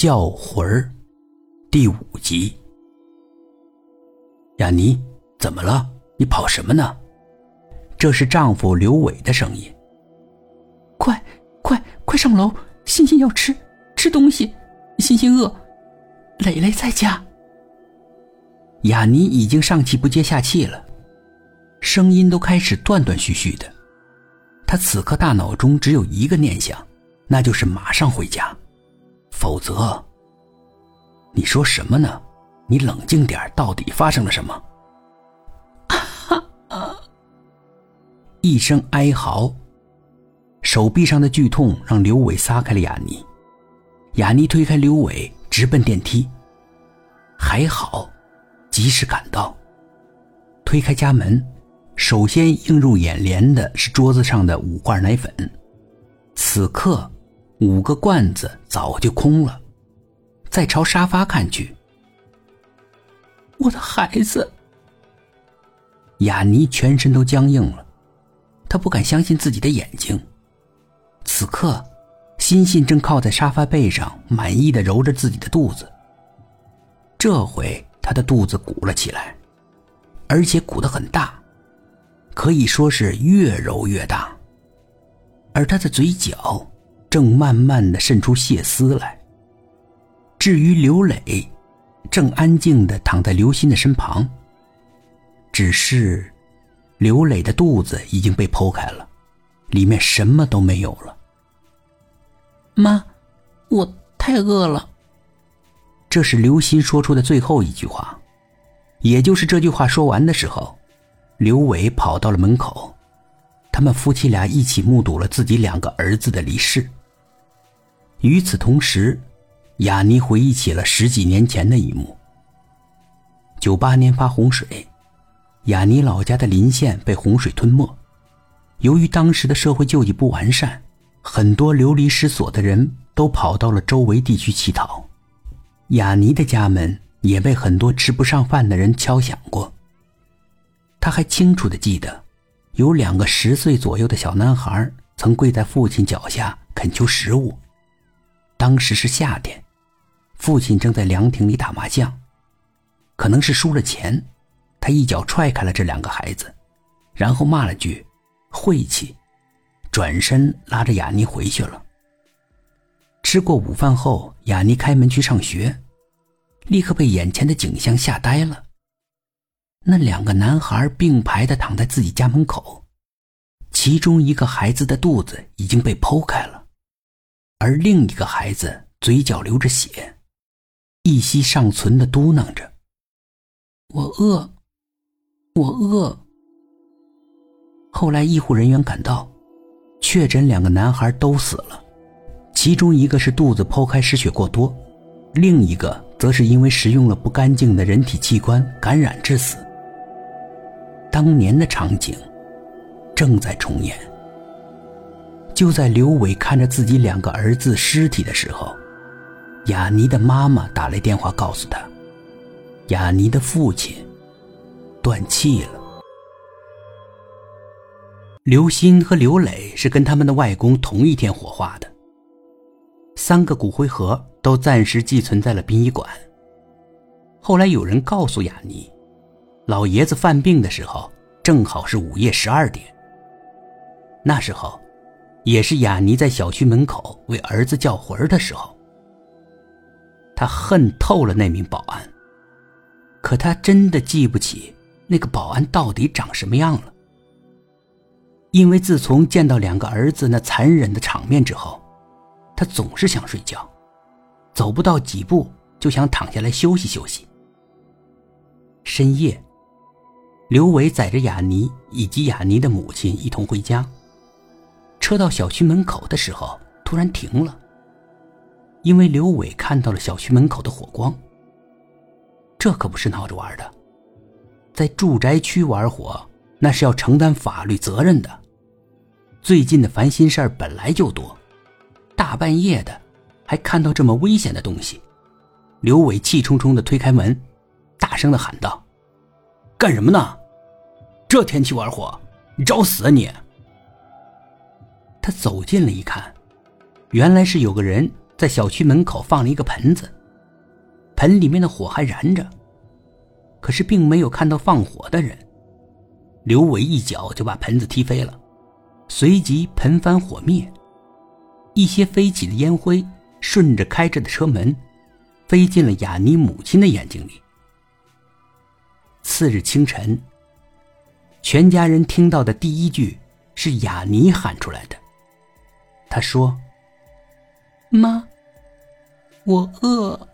叫魂儿，第五集。雅妮，怎么了？你跑什么呢？这是丈夫刘伟的声音。快，快，快上楼！欣欣要吃吃东西，欣欣饿。蕾蕾在家。雅妮已经上气不接下气了，声音都开始断断续续的。她此刻大脑中只有一个念想，那就是马上回家，否则……你说什么呢？你冷静点，到底发生了什么？一声哀嚎，手臂上的剧痛让刘伟撒开了雅妮。雅妮推开刘伟，直奔电梯。还好，及时赶到。推开家门，首先映入眼帘的是桌子上的五罐奶粉。此刻，五个罐子早就空了。再朝沙发看去，我的孩子。雅尼全身都僵硬了。他不敢相信自己的眼睛。此刻，欣欣正靠在沙发背上，满意的揉着自己的肚子。这回他的肚子鼓了起来，而且鼓得很大，可以说是越揉越大。而他的嘴角正慢慢的渗出血丝来。至于刘磊，正安静的躺在刘鑫的身旁。只是。刘磊的肚子已经被剖开了，里面什么都没有了。妈，我太饿了。这是刘鑫说出的最后一句话，也就是这句话说完的时候，刘伟跑到了门口，他们夫妻俩一起目睹了自己两个儿子的离世。与此同时，雅妮回忆起了十几年前的一幕：九八年发洪水。雅尼老家的林县被洪水吞没，由于当时的社会救济不完善，很多流离失所的人都跑到了周围地区乞讨。雅尼的家门也被很多吃不上饭的人敲响过。他还清楚的记得，有两个十岁左右的小男孩曾跪在父亲脚下恳求食物。当时是夏天，父亲正在凉亭里打麻将，可能是输了钱。他一脚踹开了这两个孩子，然后骂了句“晦气”，转身拉着雅妮回去了。吃过午饭后，雅妮开门去上学，立刻被眼前的景象吓呆了。那两个男孩并排的躺在自己家门口，其中一个孩子的肚子已经被剖开了，而另一个孩子嘴角流着血，一息尚存的嘟囔着：“我饿。”我饿。后来医护人员赶到，确诊两个男孩都死了，其中一个是肚子剖开失血过多，另一个则是因为食用了不干净的人体器官感染致死。当年的场景正在重演。就在刘伟看着自己两个儿子尸体的时候，雅尼的妈妈打来电话告诉他，雅尼的父亲。断气了。刘鑫和刘磊是跟他们的外公同一天火化的。三个骨灰盒都暂时寄存在了殡仪馆。后来有人告诉雅妮，老爷子犯病的时候正好是午夜十二点。那时候，也是雅妮在小区门口为儿子叫魂的时候。他恨透了那名保安，可他真的记不起。那个保安到底长什么样了？因为自从见到两个儿子那残忍的场面之后，他总是想睡觉，走不到几步就想躺下来休息休息。深夜，刘伟载着雅妮以及雅妮的母亲一同回家。车到小区门口的时候，突然停了，因为刘伟看到了小区门口的火光。这可不是闹着玩的。在住宅区玩火，那是要承担法律责任的。最近的烦心事儿本来就多，大半夜的还看到这么危险的东西，刘伟气冲冲的推开门，大声的喊道：“干什么呢？这天气玩火，你找死啊你！”他走近了一看，原来是有个人在小区门口放了一个盆子，盆里面的火还燃着，可是并没有看到放火的人。刘伟一脚就把盆子踢飞了，随即盆翻火灭，一些飞起的烟灰顺着开着的车门，飞进了雅尼母亲的眼睛里。次日清晨，全家人听到的第一句是雅尼喊出来的。他说：“妈，我饿。”